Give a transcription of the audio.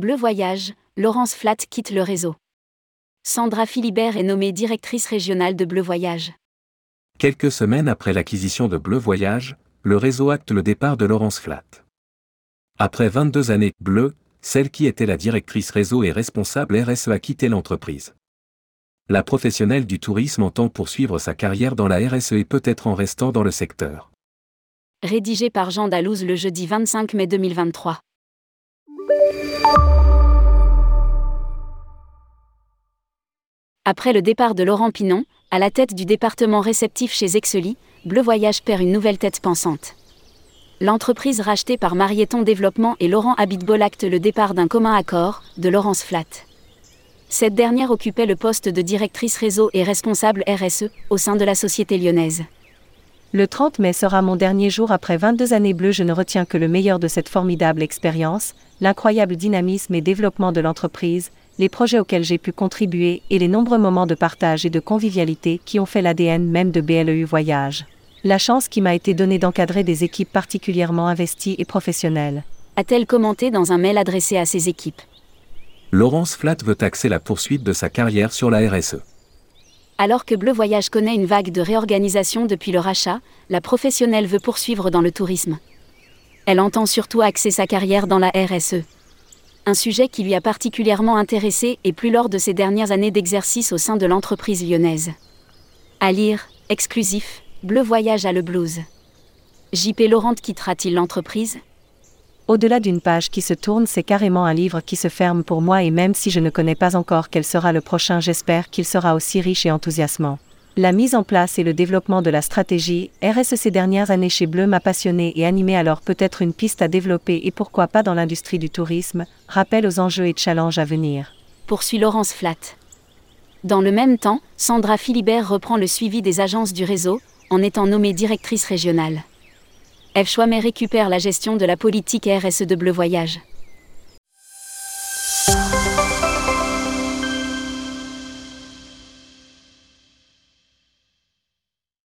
Bleu Voyage, Laurence Flatt quitte le réseau. Sandra Philibert est nommée directrice régionale de Bleu Voyage. Quelques semaines après l'acquisition de Bleu Voyage, le réseau acte le départ de Laurence Flatt. Après 22 années, Bleu, celle qui était la directrice réseau et responsable RSE a quitté l'entreprise. La professionnelle du tourisme entend poursuivre sa carrière dans la RSE et peut-être en restant dans le secteur. Rédigé par Jean Dalouse le jeudi 25 mai 2023. Après le départ de Laurent Pinon, à la tête du département réceptif chez Exeli, Bleu Voyage perd une nouvelle tête pensante. L'entreprise rachetée par Marieton Développement et Laurent Habitbol acte le départ d'un commun accord, de Laurence Flatt. Cette dernière occupait le poste de directrice réseau et responsable RSE au sein de la société lyonnaise. Le 30 mai sera mon dernier jour après 22 années bleues. Je ne retiens que le meilleur de cette formidable expérience, l'incroyable dynamisme et développement de l'entreprise, les projets auxquels j'ai pu contribuer et les nombreux moments de partage et de convivialité qui ont fait l'ADN même de BLEU Voyage. La chance qui m'a été donnée d'encadrer des équipes particulièrement investies et professionnelles. A-t-elle commenté dans un mail adressé à ses équipes? Laurence Flatt veut axer la poursuite de sa carrière sur la RSE. Alors que Bleu Voyage connaît une vague de réorganisation depuis le rachat, la professionnelle veut poursuivre dans le tourisme. Elle entend surtout axer sa carrière dans la RSE. Un sujet qui lui a particulièrement intéressé et plus lors de ses dernières années d'exercice au sein de l'entreprise lyonnaise. À lire, exclusif, Bleu Voyage à le blues. JP Laurent quittera-t-il l'entreprise? Au-delà d'une page qui se tourne, c'est carrément un livre qui se ferme pour moi et même si je ne connais pas encore quel sera le prochain, j'espère qu'il sera aussi riche et enthousiasmant. La mise en place et le développement de la stratégie RSE ces dernières années chez Bleu m'a passionné et animé alors peut-être une piste à développer et pourquoi pas dans l'industrie du tourisme, rappel aux enjeux et challenges à venir. Poursuit Laurence Flatt. Dans le même temps, Sandra Philibert reprend le suivi des agences du réseau, en étant nommée directrice régionale. Eve Chouamet récupère la gestion de la politique RSE de Bleu Voyage.